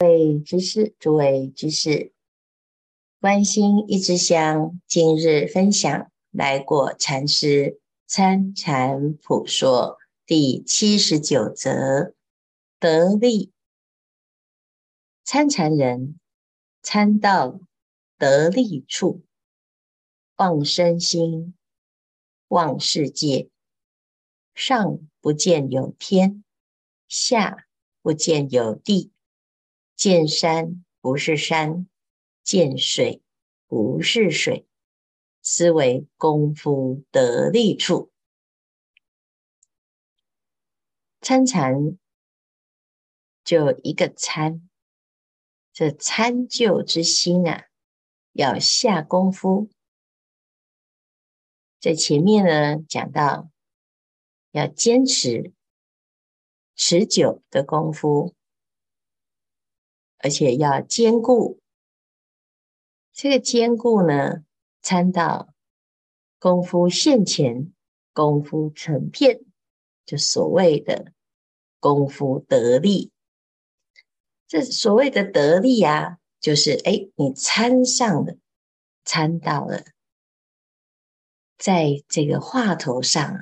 各位居士，诸位居士，关心一支香，今日分享来过禅师参禅普说第七十九则得力。参禅人参到得力处，忘身心，忘世界，上不见有天，下不见有地。见山不是山，见水不是水，斯为功夫得力处。参禅就一个参，这参就之心啊，要下功夫。在前面呢讲到，要坚持持久的功夫。而且要坚固，这个坚固呢，参到功夫现前，功夫成片，就所谓的功夫得力。这所谓的得力啊，就是哎，你参上了，参到了，在这个话头上啊，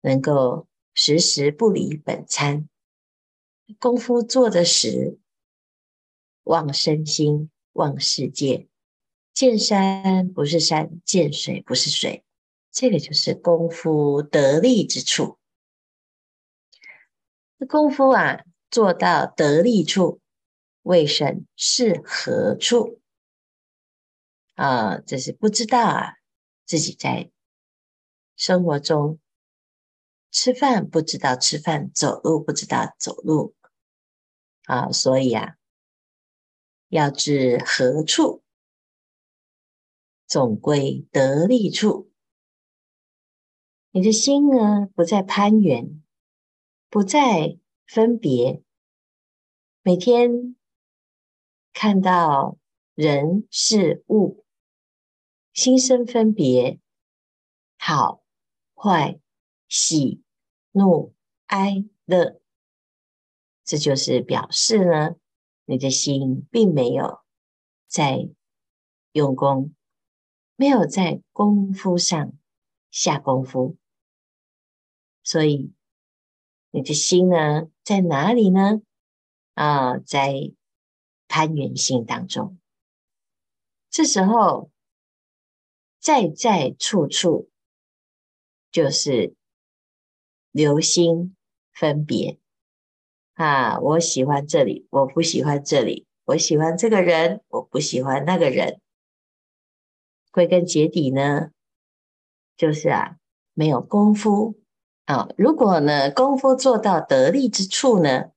能够时时不离本参，功夫做的实。忘身心，忘世界，见山不是山，见水不是水，这个就是功夫得力之处。这功夫啊，做到得力处，未审是何处？啊，这是不知道啊，自己在生活中吃饭不知道吃饭，走路不知道走路啊，所以啊。要至何处，总归得力处。你的心呢，不再攀缘，不再分别。每天看到人事物，心生分别，好坏、喜怒哀乐，这就是表示呢。你的心并没有在用功，没有在功夫上下功夫，所以你的心呢，在哪里呢？啊，在攀缘心当中。这时候，在在处处就是留心分别。啊，我喜欢这里，我不喜欢这里；我喜欢这个人，我不喜欢那个人。归根结底呢，就是啊，没有功夫啊。如果呢，功夫做到得力之处呢，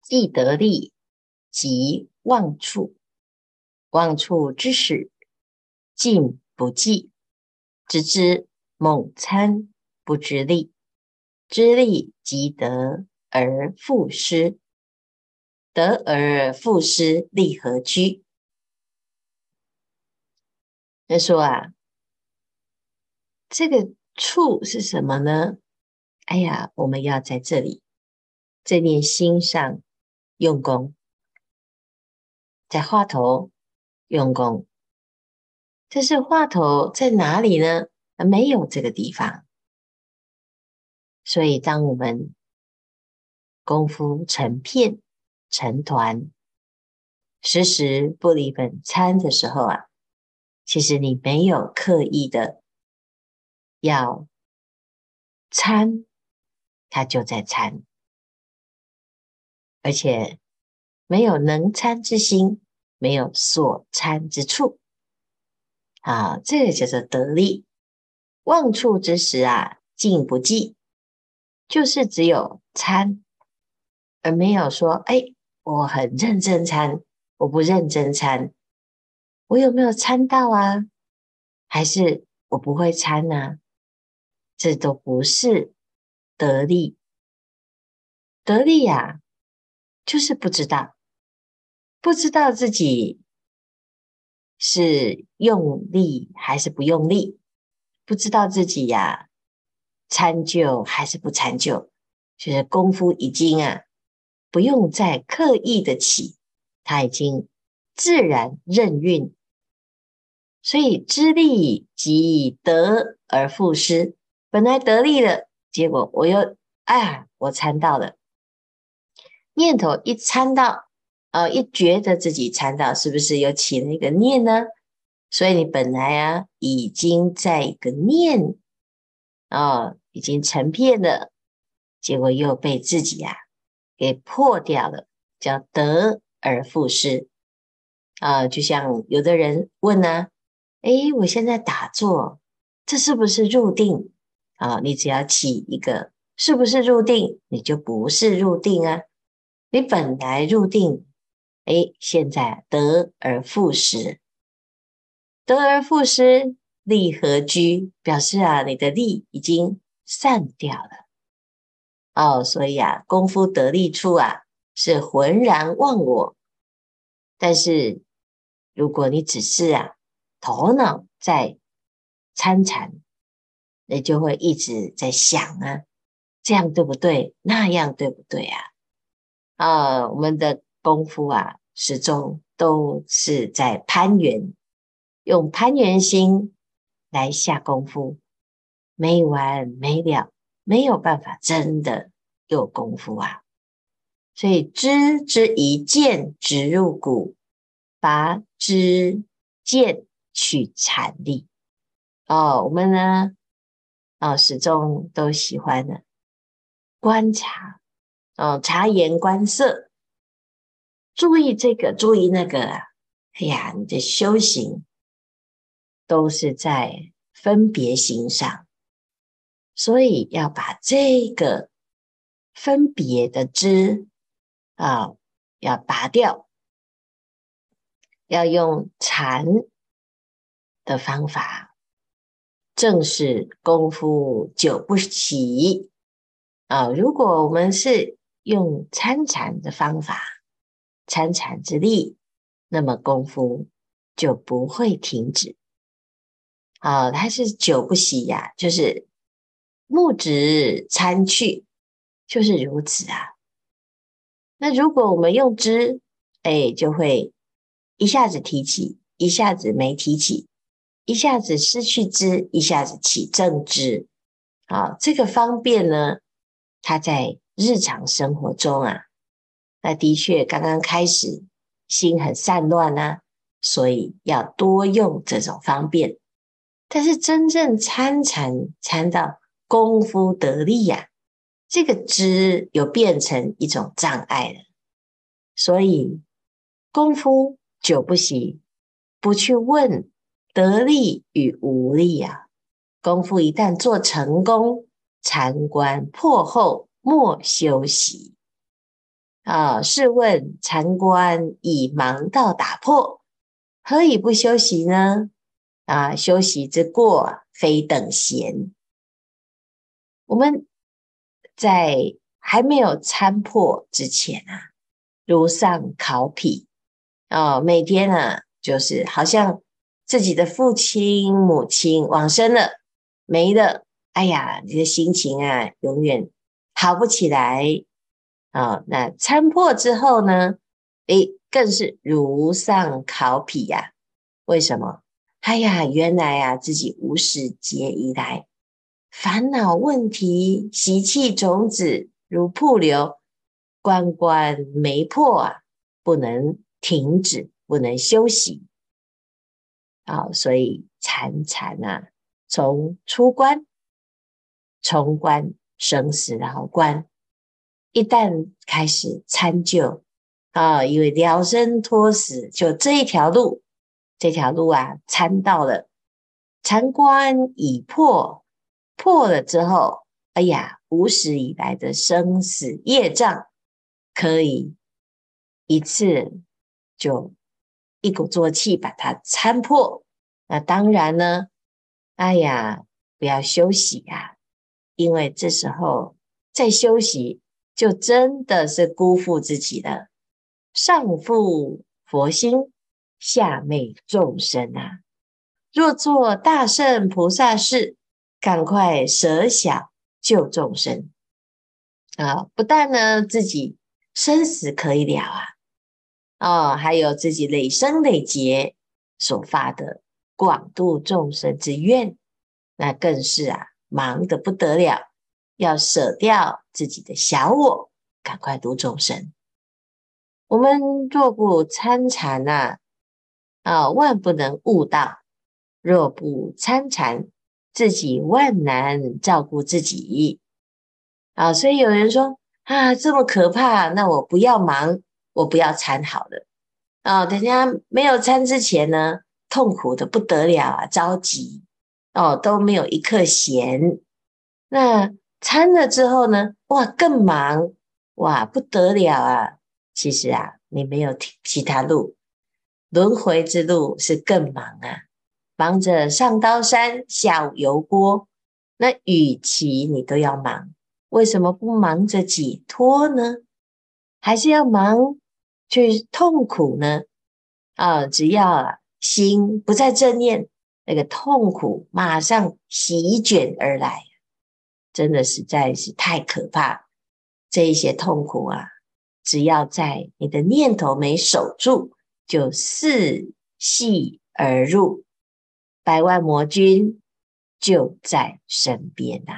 既得力，即忘处。忘处之时，进不继，只知猛参，不知力。知利即得而复失，得而复失，利何居？他说啊，这个处是什么呢？哎呀，我们要在这里，这念心上用功，在话头用功。这是话头在哪里呢？没有这个地方。所以，当我们功夫成片、成团，时时不离本参的时候啊，其实你没有刻意的要参，它就在参，而且没有能参之心，没有所参之处，啊，这个叫做得力。忘处之时啊，进不继。就是只有参，而没有说，哎，我很认真参，我不认真参，我有没有参到啊？还是我不会参呢？这都不是得力，得力呀，就是不知道，不知道自己是用力还是不用力，不知道自己呀。参就还是不参就，就是功夫已经啊不用再刻意的起，它已经自然任运。所以知利即得而复失，本来得利了，结果我又啊，我参到了念头一参到，呃，一觉得自己参到，是不是又起了一个念呢？所以你本来啊，已经在一个念啊、已经成片了，结果又被自己啊给破掉了，叫得而复失啊。就像有的人问呢、啊。诶，我现在打坐，这是不是入定啊？你只要起一个，是不是入定，你就不是入定啊。你本来入定，诶，现在得而复失，得而复失，利何居？表示啊，你的利已经散掉了。哦，所以啊，功夫得力处啊，是浑然忘我。但是如果你只是啊。头脑在参禅，你就会一直在想啊，这样对不对？那样对不对啊？啊，我们的功夫啊，始终都是在攀缘，用攀缘心来下功夫，没完没了，没有办法真的有功夫啊。所以知之一剑直入骨，拔之剑。取禅力哦，我们呢、哦，始终都喜欢的观察哦，察言观色，注意这个，注意那个啊。哎呀，你的修行都是在分别心上，所以要把这个分别的知啊、要拔掉，要用禅。的方法，正是功夫久不息啊！如果我们是用参禅的方法，参禅之力，那么功夫就不会停止啊！它是久不息呀、就是木直参去，就是如此啊。那如果我们用知，哎，就会一下子提起，一下子没提起。一下子失去知，一下子起正知，啊，这个方便呢，它在日常生活中啊，那的确刚刚开始心很散乱啊，所以要多用这种方便。但是真正参禅参到功夫得力呀，这个知又变成一种障碍了。所以功夫久不习，不去问。得力与无力啊！功夫一旦做成功，禅关破后莫休息啊！试问禅关已忙到打破，何以不休息呢？啊，休息之过非等闲。我们在还没有参破之前啊，如丧考妣啊，每天啊，就是好像。自己的父亲、母亲往生了，没了，哎呀，你的心情啊，永远好不起来啊、哦！那参破之后呢？诶，更是如丧考妣呀！为什么？哎呀，原来啊，自己无始劫以来烦恼问题、习气种子如瀑流，关关没破啊，不能停止，不能休息。啊、所以禅禅啊，从出关、重关、生死牢关，一旦开始参就啊，因为了生脱死，就这一条路，这条路啊，参到了禅关已破，破了之后，哎呀，无始以来的生死业障，可以一次就。一鼓作气把它参破，那当然呢，哎呀，不要休息呀，因为这时候再休息，就真的是辜负自己了。上负佛心，下昧众生啊！若做大圣菩萨事，赶快舍小救众生啊！不但呢自己生死可以了啊！哦，还有自己累生累劫所发的广度众生之愿，那更是啊，忙得不得了，要舍掉自己的小我，赶快度众生。我们若不参禅呐，啊，万不能悟道；若不参禅，自己万难照顾自己。啊，所以有人说啊，这么可怕，那我不要忙，我不要参好了。啊，等下没有参之前呢，痛苦的不得了啊，着急哦，都没有一刻闲。那参了之后呢，哇，更忙哇，不得了啊！其实啊，你没有其他路，轮回之路是更忙啊，忙着上刀山下油锅。那与其你都要忙。为什么不忙着解脱呢？还是要忙去痛苦呢？啊，只要心不再正念，那个痛苦马上席卷而来，真的实在是太可怕。这一些痛苦啊，只要在你的念头没守住，就伺隙而入，百万魔君就在身边呐、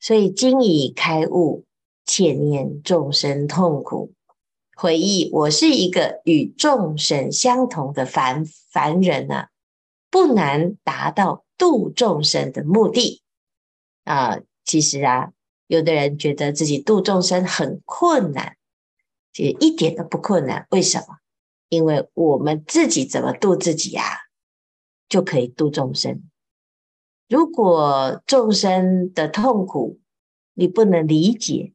所以，今已开悟，切念众生痛苦，回忆我是一个与众生相同的凡凡人啊，不难达到度众生的目的啊。其实啊，有的人觉得自己度众生很困难，其实一点都不困难。为什么？因为我们自己怎么度自己啊，就可以度众生。如果众生的痛苦你不能理解，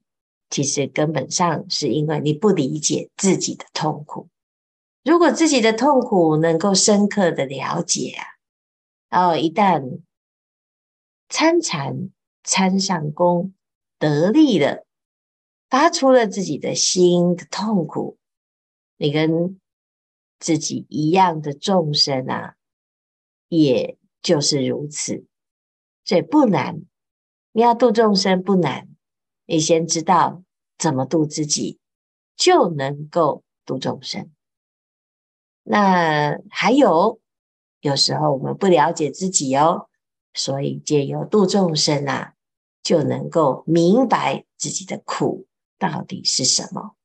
其实根本上是因为你不理解自己的痛苦。如果自己的痛苦能够深刻的了解啊，然后一旦参禅参上功得力了，发出了自己的心的痛苦，你跟自己一样的众生啊，也就是如此。所以不难，你要度众生不难，你先知道怎么度自己，就能够度众生。那还有，有时候我们不了解自己哦，所以借由度众生啊，就能够明白自己的苦到底是什么。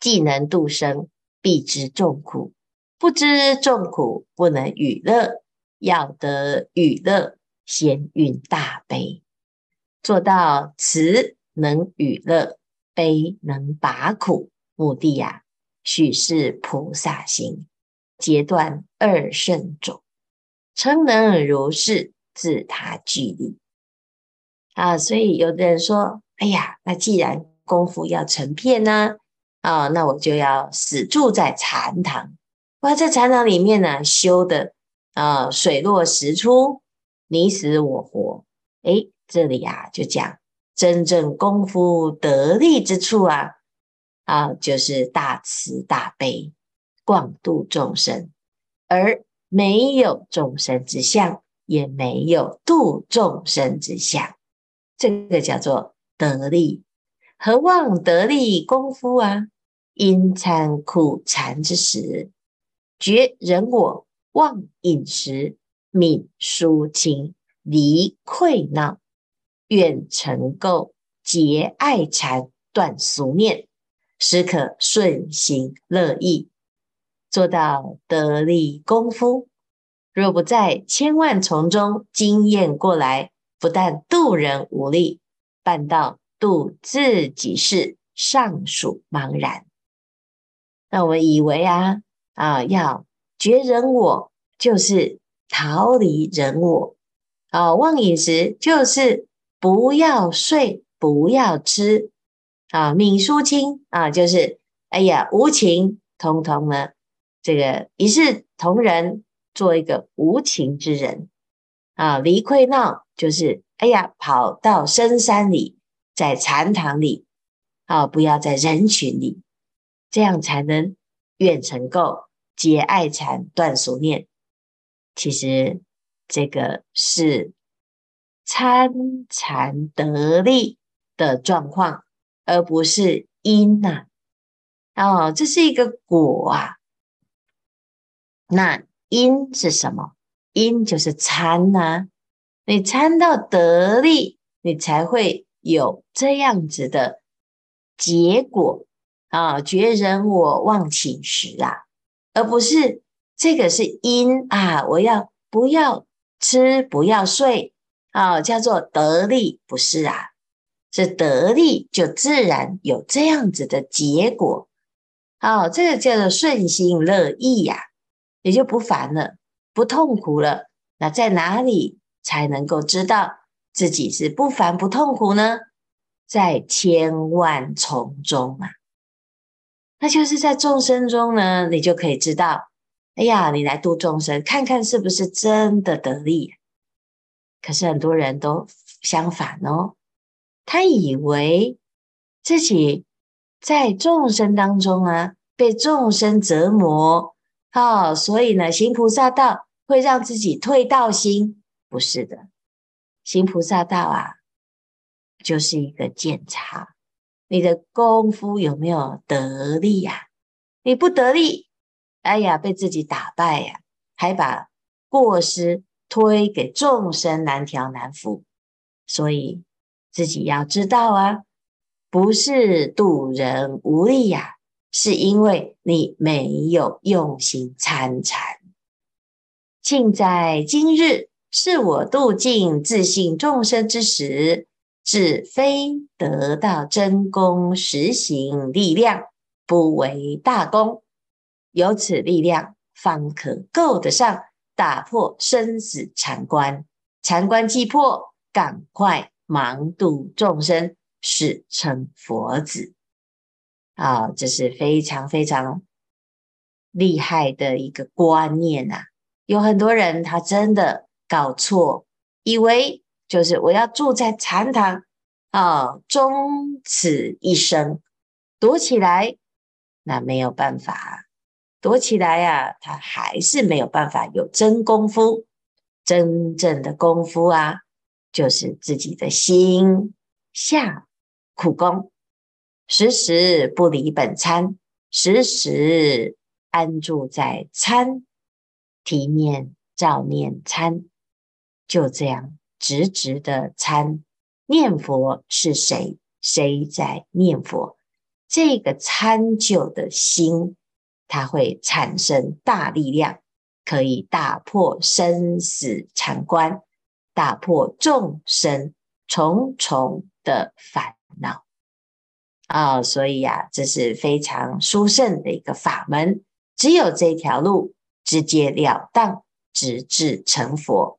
既能度生，必知众苦；不知众苦，不能与乐。要得与乐。先蕴大悲，做到慈能与乐，悲能拔苦。目的呀、啊，许是菩萨行，截断二圣种，诚能如是，自他俱利。啊，所以有的人说：“哎呀，那既然功夫要成片呢，啊，那我就要死住在禅堂。哇，在禅堂里面呢，修的啊，水落石出。”你死我活，诶，这里啊就讲真正功夫得力之处啊，啊，就是大慈大悲，广度众生，而没有众生之相，也没有度众生之相，这个叫做得力。何况得力功夫啊？因参苦禅之时，绝人我，忘饮食。泯疏情，离愧恼，愿成垢，结爱缠，断俗念，时可顺行乐意，做到得力功夫。若不在千万丛中经验过来，不但度人无力，反倒度自己事，尚属茫然。那我们以为啊啊，要绝人我，就是。逃离人我。啊，忘饮食就是不要睡，不要吃。啊，泯疏亲啊，就是哎呀无情，通通呢，这个一视同仁，做一个无情之人。啊，离愧闹就是哎呀跑到深山里，在禅堂里啊，不要在人群里，这样才能愿成垢，结爱缠，断俗念。其实这个是参禅得力的状况而不是因呐。哦，这是一个果啊。那因是什么？因就是参呐。你参到得力，你才会有这样子的结果啊！觉人我忘寝食啊，而不是这个是因啊！我要不要吃？不要睡啊？叫做得力，不是啊？是得力就自然有这样子的结果。哦，这个叫做顺心乐意呀，也就不烦了，不痛苦了。那在哪里才能够知道自己是不烦不痛苦呢？在千万从中啊，那就是在众生中呢，你就可以知道，哎呀，你来度众生，看看是不是真的得力。可是很多人都相反哦，他以为自己。在众生当中啊，被众生折磨，哦，所以呢，行菩萨道会让自己退道心，不是的，行菩萨道啊，就是一个检查你的功夫有没有得力呀、你不得力，哎呀，被自己打败呀、啊，还把过失推给众生，难调难伏，所以自己要知道啊。不是度人无力呀、是因为你没有用心参禅。庆在今日，是我度尽自信众生之时，只非得到真功实行力量，不为大功。有此力量，方可够得上打破生死禅关。禅关既破，赶快忙度众生。是称佛子啊，这是非常非常厉害的一个观念呐、啊。有很多人他真的搞错，以为就是我要住在禅堂啊，终此一生躲起来，那没有办法躲起来呀、他还是没有办法有真功夫。真正的功夫啊，就是自己的心下。苦功，时时不离本参，时时安住在参，提念照念参，就这样直直的参。念佛是谁？谁在念佛？这个参就的心，它会产生大力量，可以打破生死缠关，打破众生重重的烦。恼啊、哦，所以呀、啊，这是非常殊胜的一个法门，只有这条路直截了当，直至成佛。